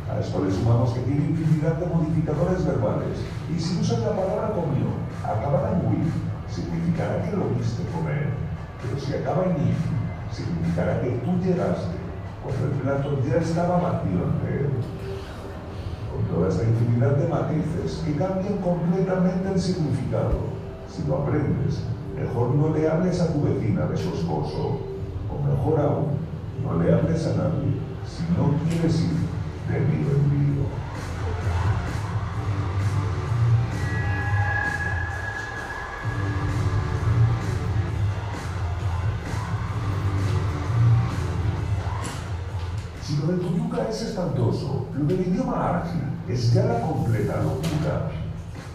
S7: A esto le sumamos que tiene infinidad de modificadores verbales y si usas la palabra comió, acabada en win, significará que lo viste comer, pero si acaba en in, significará que tú llegaste cuando el plato ya estaba vacío ante él. Con toda esta infinidad de matices que cambian completamente el significado, si lo aprendes, mejor no le hables a tu vecina de su esposo, o mejor aún, no le hables a nadie si no quieres ir Si lo del Tuyuca es espantoso, lo del idioma argi es ya la completa locura.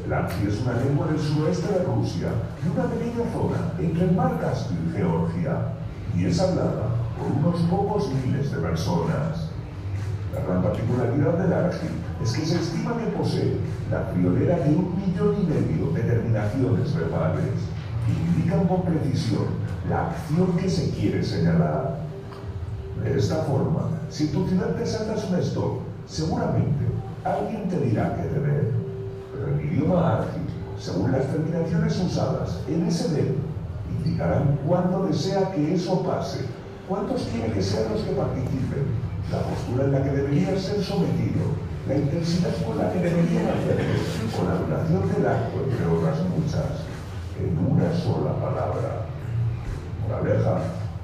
S7: El argi es una lengua del suroeste de Rusia y una pequeña zona entre el mar Caspio y Georgia, y es hablada por unos pocos miles de personas. La gran particularidad del argi es que se estima que posee la friolera de un millón y medio de terminaciones verbales que indican con precisión la acción que se quiere señalar. De esta forma, si tu ciudad te saltas un stop, seguramente alguien te dirá que beber. Pero en idioma ágil, según las terminaciones usadas en ese verbo, indicarán cuándo desea que eso pase, cuántos quiere que sean los que participen, la postura en la que debería ser sometido, la intensidad con la que deberían hacerlo, con la duración del acto, entre otras muchas, en una sola palabra. Moraleja,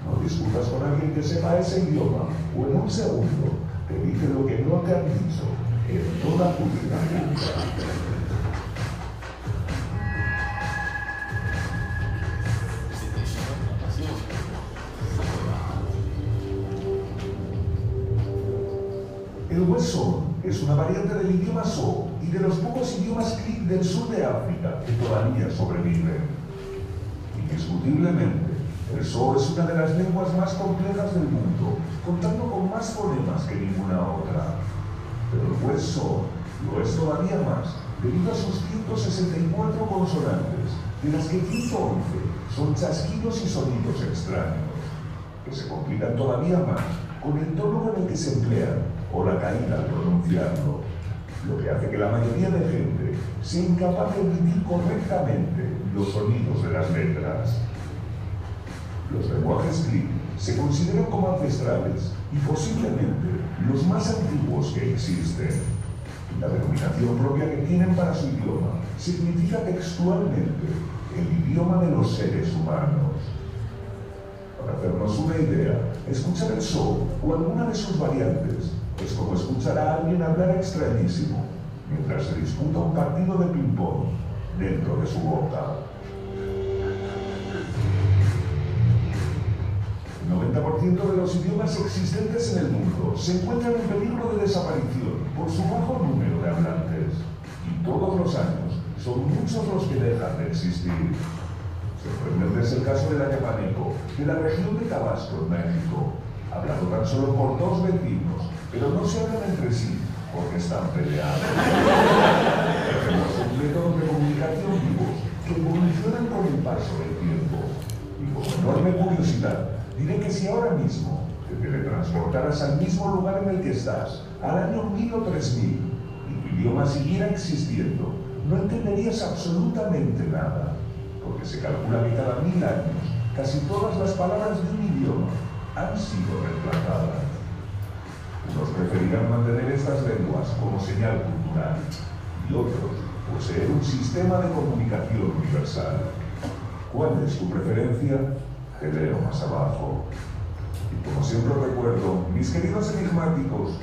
S7: no discutas con alguien que sepa ese idioma o en un segundo te dice lo que no te han dicho en toda tu vida El hueso es una variante del idioma so y de los pocos idiomas clic del sur de África que todavía sobreviven. Indiscutiblemente, el so es una de las lenguas más complejas del mundo, contando con más fonemas que ninguna otra. Pero el hueso lo es todavía más, debido a sus 164 consonantes, de las que 111 son chasquidos y sonidos extraños, que se complican todavía más con el tono en el que se emplean o la caída al pronunciarlo, lo que hace que la mayoría de gente sea incapaz de emitir correctamente los sonidos de las letras. Los lenguajes clic se consideran como ancestrales y posiblemente los más antiguos que existen. La denominación propia que tienen para su idioma significa textualmente el idioma de los seres humanos. Para hacernos una idea, escuchar el so o alguna de sus variantes es como escuchar a alguien hablar extrañísimo mientras se disputa un partido de ping-pong dentro de su boca. El 90% de los idiomas existentes en el mundo se encuentran en peligro de desaparición por su bajo número de hablantes. Y todos los años son muchos los que dejan de existir. Sorprendente es el caso del ayapaneco, de la región de Tabasco, en México, hablado tan solo por dos vecinos, pero no se hablan entre sí porque están peleados. Tenemos un método de comunicación vivos que evolucionan con el paso del tiempo. Y con enorme curiosidad, diré que si ahora mismo te teletransportaras al mismo lugar en el que estás, al año 1000 o 3000, y tu idioma siguiera existiendo, no entenderías absolutamente nada, porque se calcula que cada mil años casi todas las palabras de un idioma han sido reemplazadas. Unos preferirán mantener estas lenguas como señal cultural y otros poseer un sistema de comunicación universal. ¿Cuál es tu preferencia? Te leo más abajo. Y como siempre recuerdo, mis queridos enigmáticos,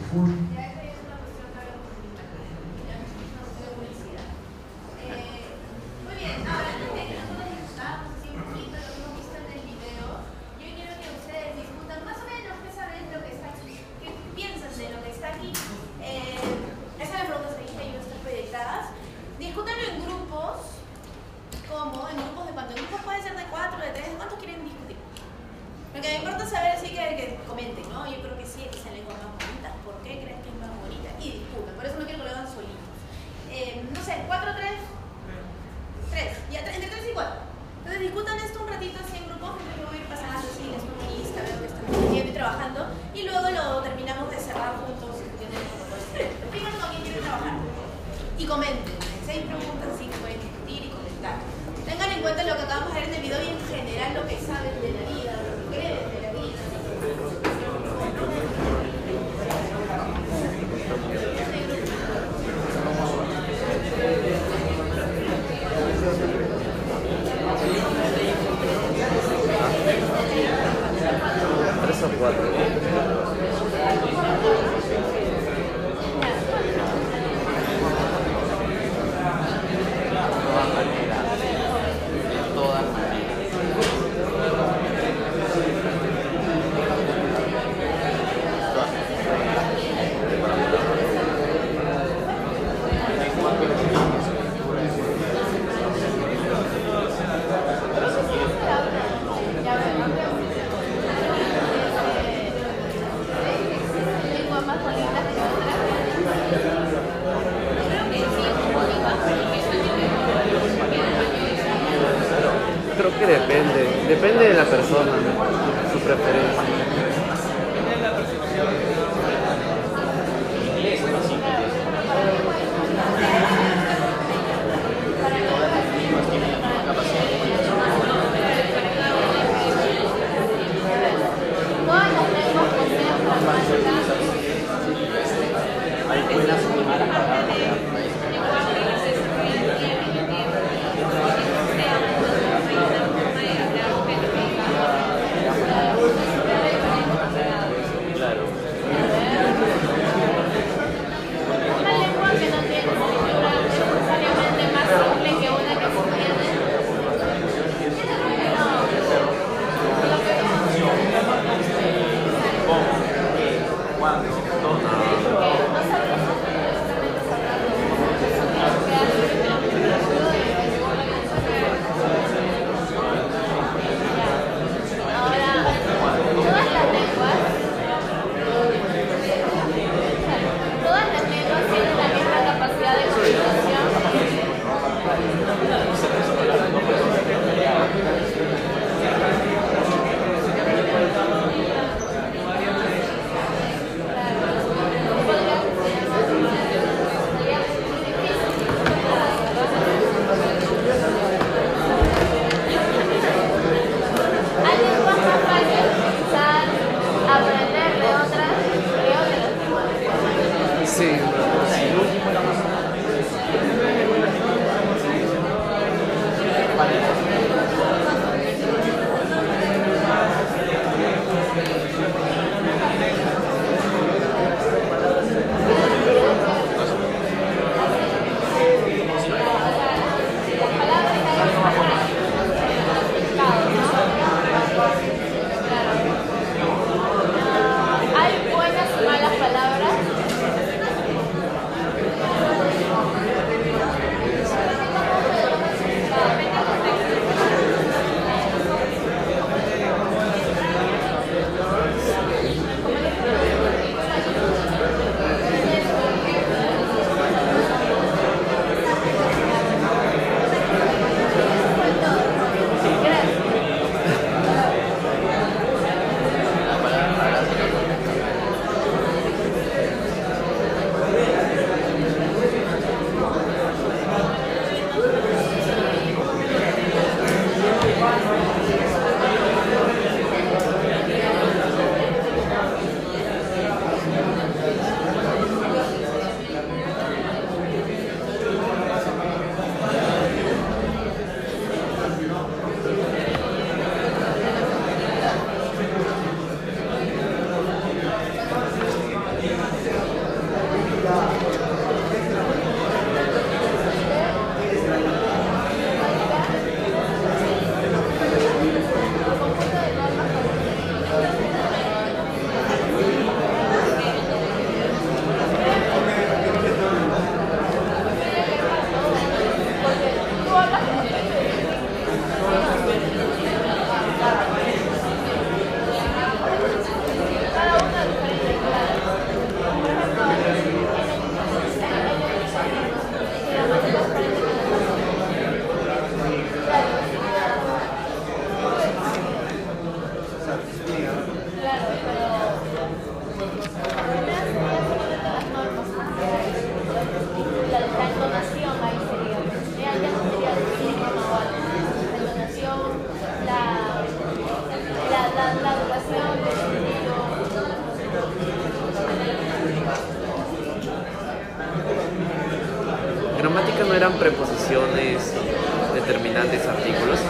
S6: determinantes artículos.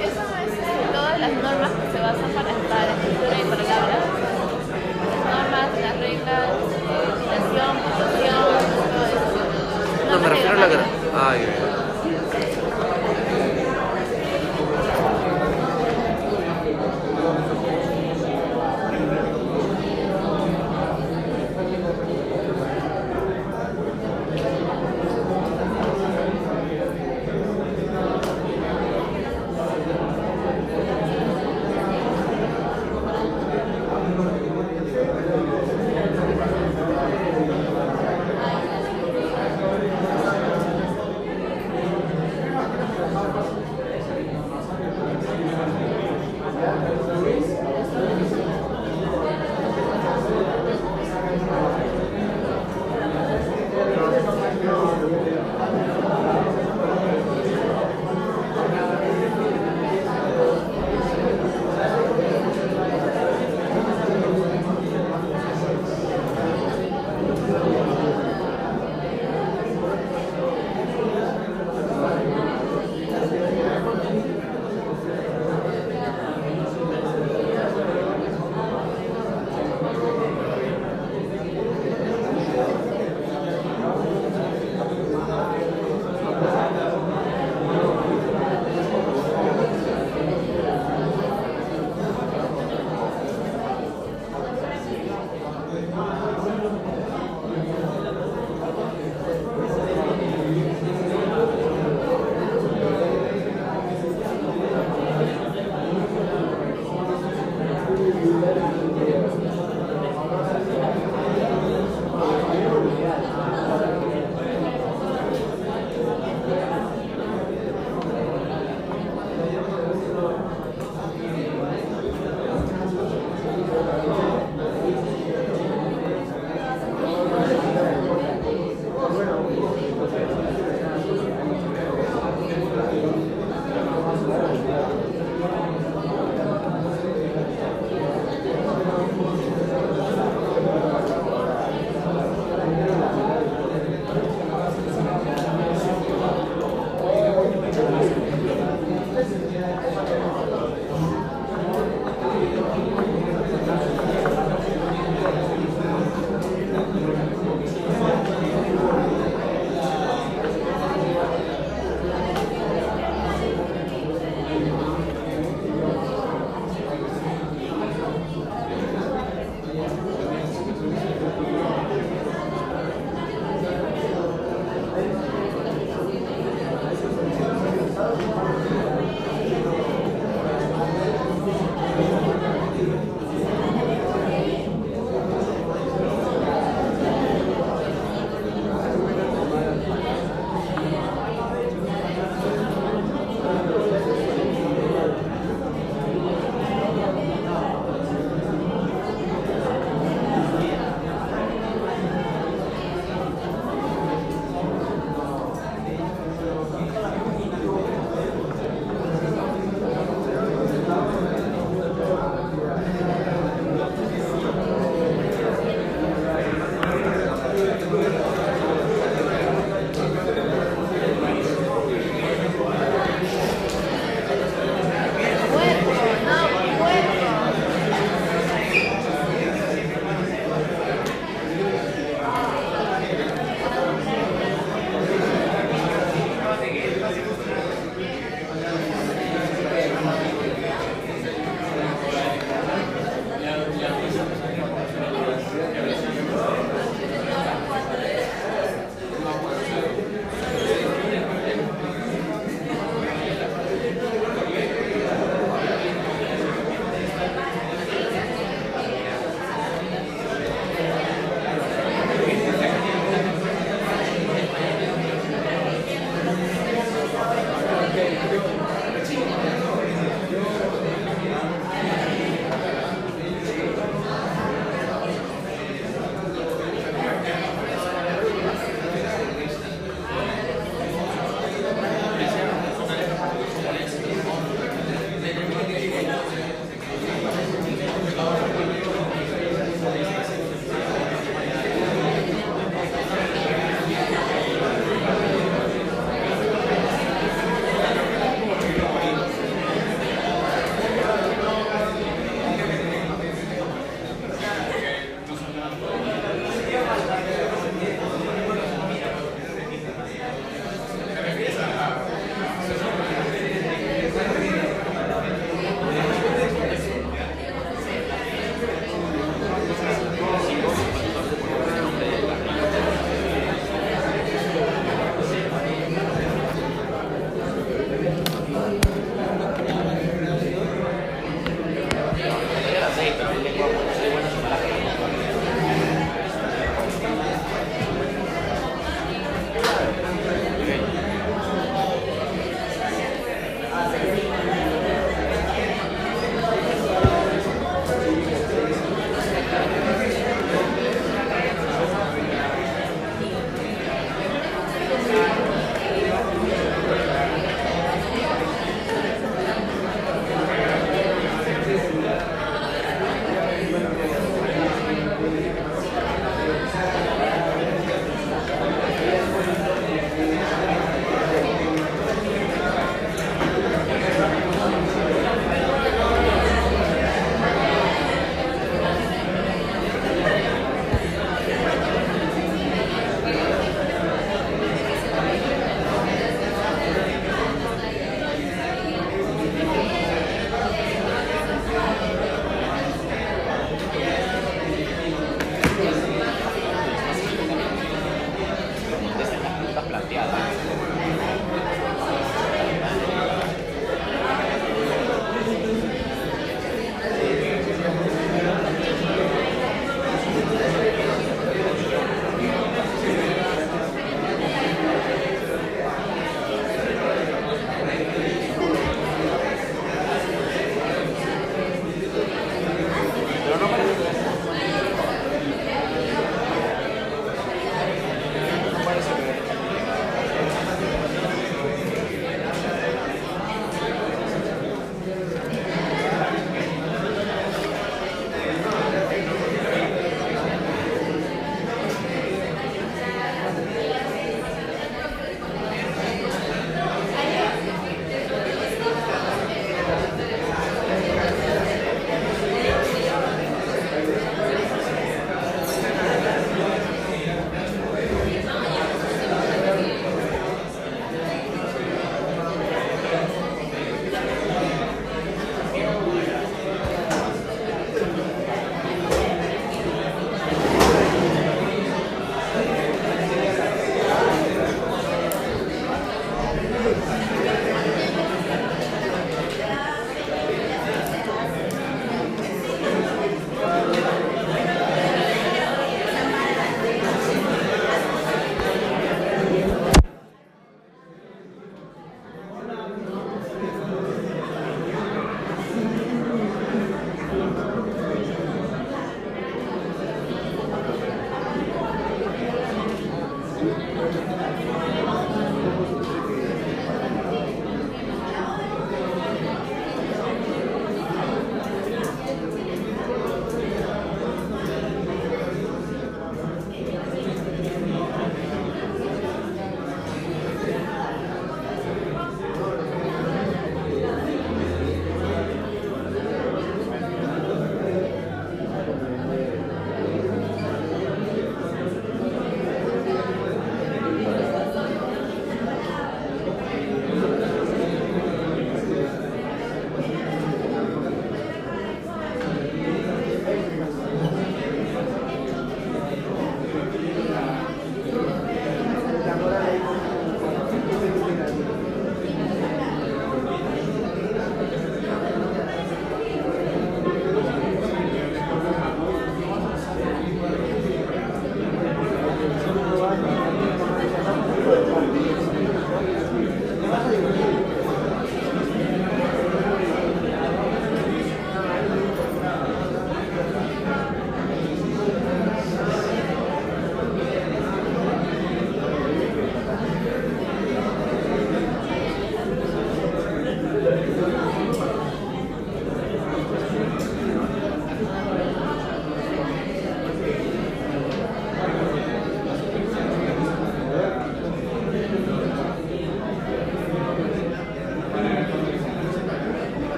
S2: Eso es eh, todas las normas que se basan para la escritura y palabras. Las normas, las reglas, terminación, puntuación, todo eso.
S6: No, me refiero a la Ay,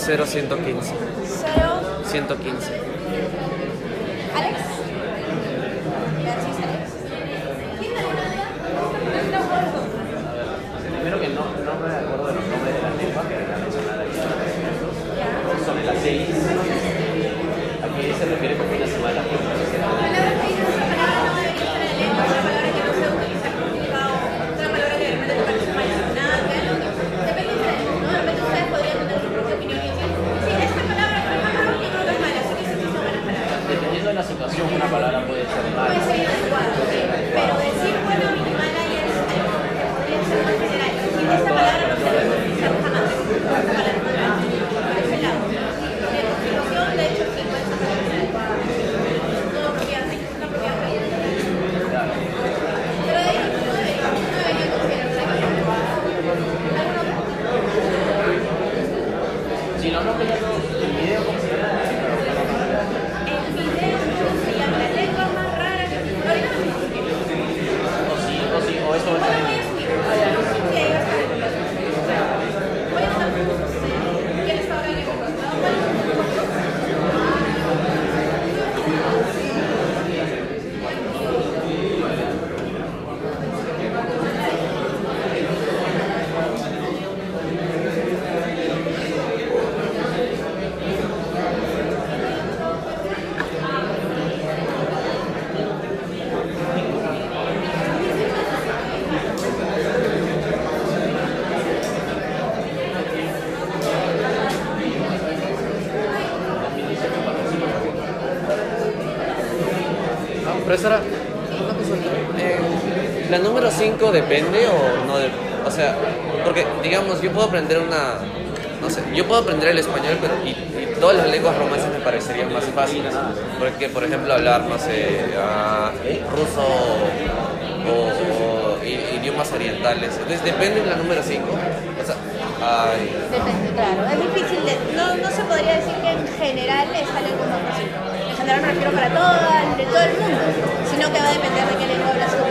S1: 0, 115. 115.
S8: depende
S9: o
S1: no? O sea, porque digamos, yo puedo aprender una, no sé, yo puedo aprender el español pero, y, todas las lenguas romances me parecerían más fáciles. Porque, por ejemplo, hablar, no sé, uh, ruso o, idiomas orientales. Entonces, depende de la número 5.
S6: Depende, claro. Es difícil, no, no se podría decir que en general es más fácil. En general me refiero para todo, de todo el mundo, sino que va a depender de qué lengua hablas tú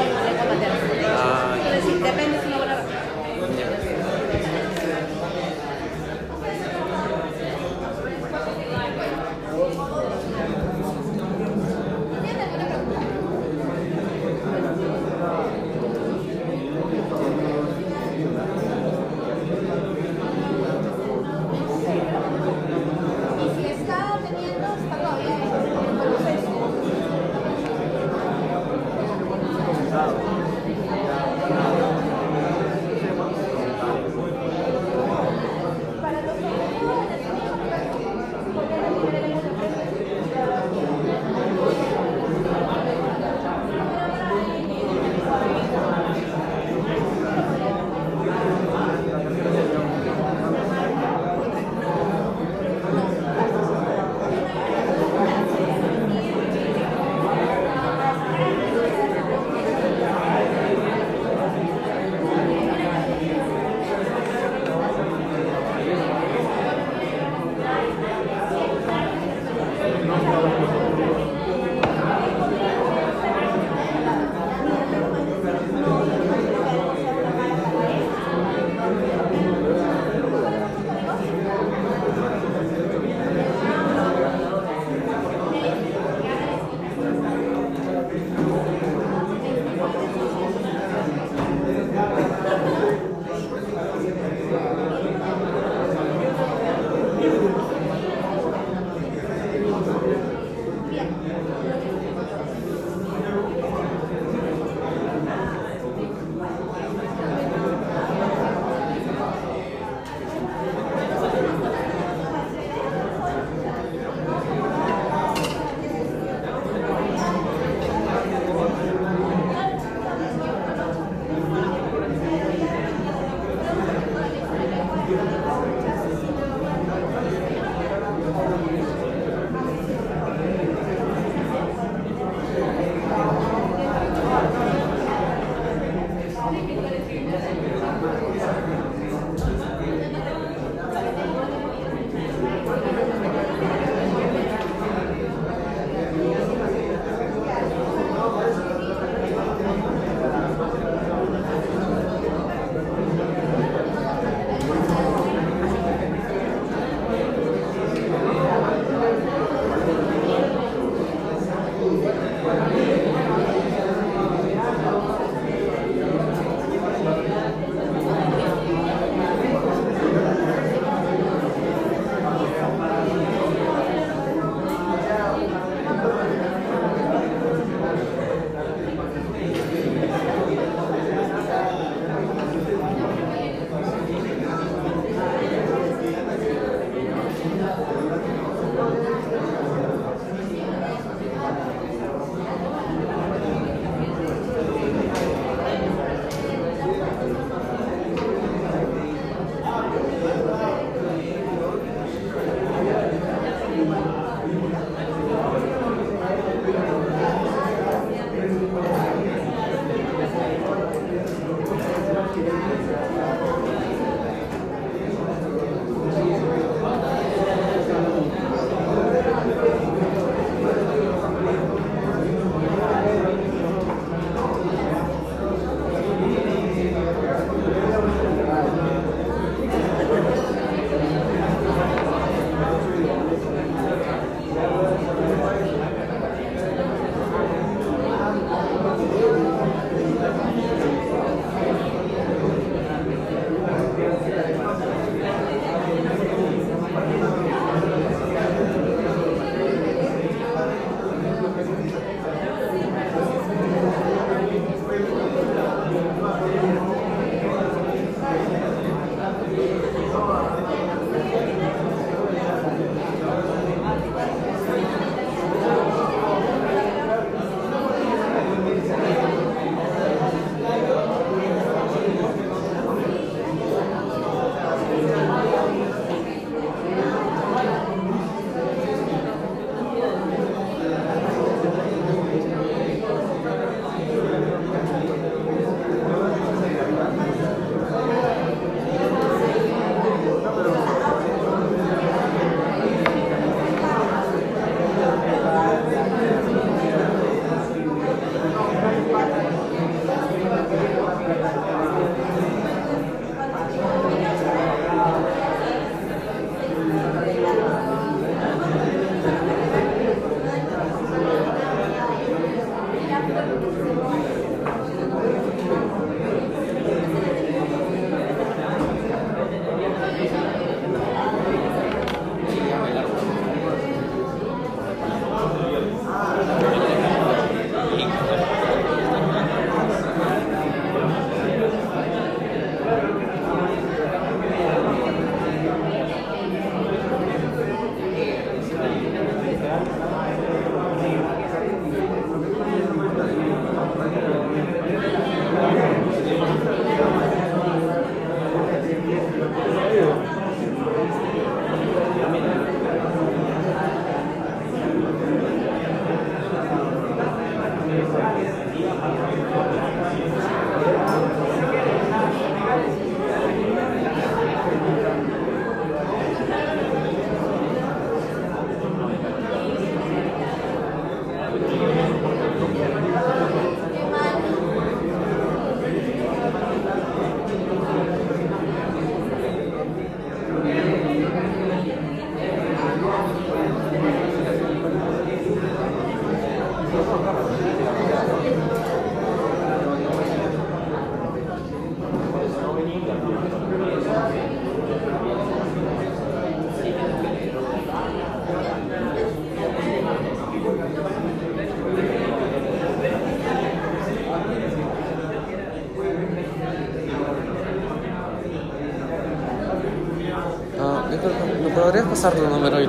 S2: podrías pasar tu número y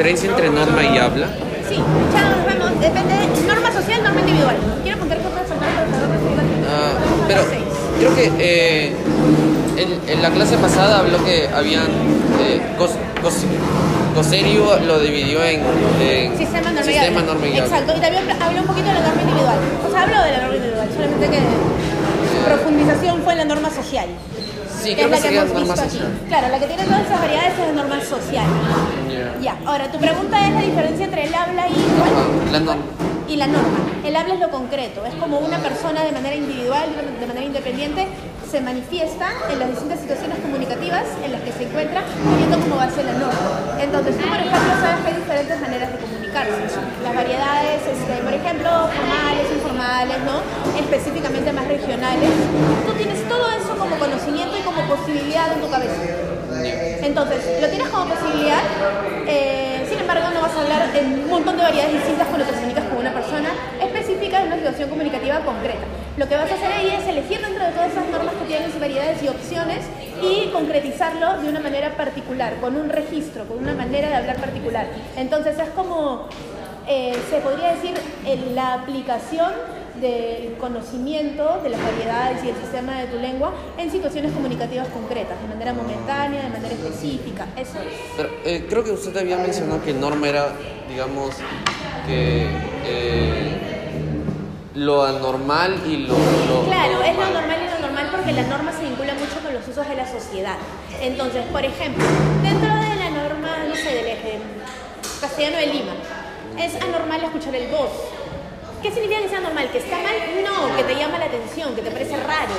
S6: diferencia entre norma y habla?
S1: Sí, ya nos vemos. Depende, norma social, norma individual. Quiero contar cosas sobre
S6: Ah, pero creo que eh, en, en la clase pasada habló que habían eh, cos, cos- Coserio lo dividió en, en
S1: Sistema norma
S6: sistema, norma y habla.
S1: Exacto, y también habló un poquito de la norma individual. O sea, habló de la norma individual, solamente que profundización fue en la norma social.
S6: Sí,
S1: que
S6: creo
S1: es la
S6: que
S1: que hemos visto
S6: social.
S1: aquí. Claro, la que tiene todas esas variedades es la norma social.
S6: Ya.
S1: Ya, ahora tu pregunta es la diferencia entre el habla y.
S6: Ajá, la norma.
S1: y la norma. El habla es lo concreto, es como una persona de manera individual, de manera independiente, se manifiesta en las distintas situaciones comunicativas en las que se encuentra, teniendo como base la norma. Entonces, tú, por ejemplo, sabes que hay diferentes maneras de comunicarse. Las variedades, este, por ejemplo, formales, informales, ¿no? Específicamente más regionales. Tú tienes todo eso como conocimiento y como posibilidad en tu cabeza. Entonces, lo tienes como posibilidad, eh, embargo, no vas a hablar en un montón de variedades distintas con lo que comunicas con una persona específica en una situación comunicativa concreta. Lo que vas a hacer ahí es elegir dentro de todas esas normas que tienes variedades y opciones y concretizarlo de una manera particular, con un registro, con una manera de hablar particular. Entonces, es como, eh, se podría decir, en la aplicación del conocimiento de las variedades y el sistema de tu lengua en situaciones comunicativas concretas, de manera momentánea, de manera específica. Eso es.
S6: Pero eh, creo que usted había mencionado que norma era, digamos, que eh, lo anormal y lo, lo-
S1: Claro, es lo
S6: normal.
S1: normal y lo normal porque la norma se vincula mucho con los usos de la sociedad. Entonces, por ejemplo, dentro de la norma, no sé, del eje castellano de Lima, es anormal escuchar el voz. ¿Qué significa que sea normal? ¿Que está mal? No, que te llama la atención, que te parece raro.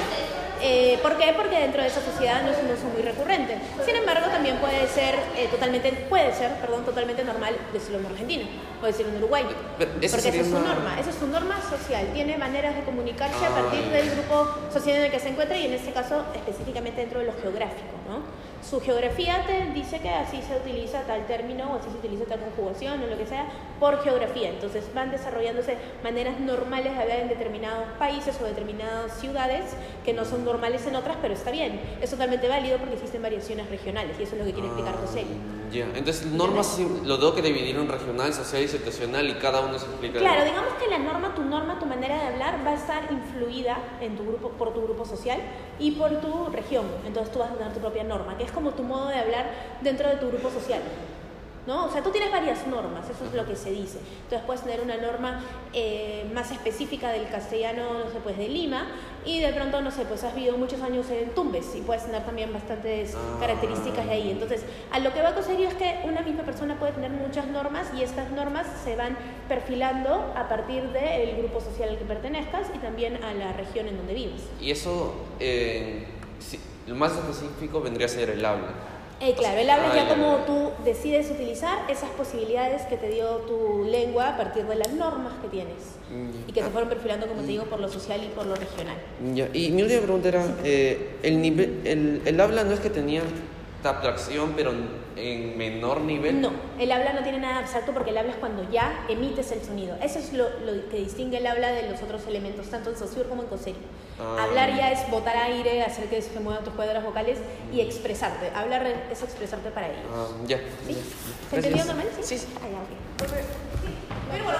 S1: Eh, ¿Por qué? Porque dentro de esa sociedad no es un uso muy recurrente. Sin embargo, también puede ser eh, totalmente, puede ser, perdón, totalmente normal decirlo en Argentina o decirlo en Uruguay.
S6: Pero esa
S1: porque esa es su
S6: una-
S1: norma, esa es su norma social. Tiene maneras de comunicarse a
S6: Ah,
S1: partir del grupo social en el que se encuentra y en este caso específicamente dentro de lo geográfico, ¿no? Su geografía te dice que así se utiliza tal término o así se utiliza tal conjugación o lo que sea por geografía. Entonces van desarrollándose maneras normales de hablar en determinados países o determinadas ciudades que no son normales en otras, pero está bien. Es totalmente válido porque existen variaciones regionales y eso es lo que quiere explicar José.
S6: Ya, entonces normas lo tengo que dividir en regional, social y situacional y cada uno se explica.
S1: Claro, digamos que la norma, tu norma, tu manera de hablar va a estar influida en tu grupo, por tu grupo social y por tu región. Entonces tú vas a tener tu propia norma, que es como tu modo de hablar dentro de tu grupo social. ¿No? O sea, tú tienes varias normas, eso es lo que se dice. Entonces puedes tener una norma eh, más específica del castellano, no sé, pues de Lima, y de pronto, no sé, pues has vivido muchos años en Tumbes y puedes tener también bastantes
S6: Ah.
S1: características de ahí. Entonces, a lo que va a conseguir es que una misma persona puede tener muchas normas y estas normas se van perfilando a partir del grupo social al que pertenezcas y también a la región en donde vives.
S6: Y eso, eh, sí, lo más específico vendría a ser el habla.
S1: Eh, claro, el habla
S6: Ah,
S1: ya como tú decides utilizar esas posibilidades que te dio tu lengua a partir de las normas que tienes
S6: Mm,
S1: y que se
S6: ah.
S1: fueron perfilando, como te digo, por lo social y por lo regional.
S6: Ya, Y mi última pregunta era, eh, el, nivel, el, el habla no es que tenía abstracción, pero en menor nivel.
S1: No, el habla no tiene nada abstracto porque el habla es cuando ya emites el sonido. Eso es lo, lo que distingue el habla de los otros elementos, tanto en Saussure como en Cosseri.
S6: Ah.
S1: Hablar ya es botar aire, hacer que se muevan tus cuerdas vocales y expresarte. Hablar es expresarte para ellos.
S6: Ah, ya.
S1: ¿Sí? ¿Se entendió normal?
S6: Sí, sí.
S1: Ah, ya, ok.
S10: Pero bueno,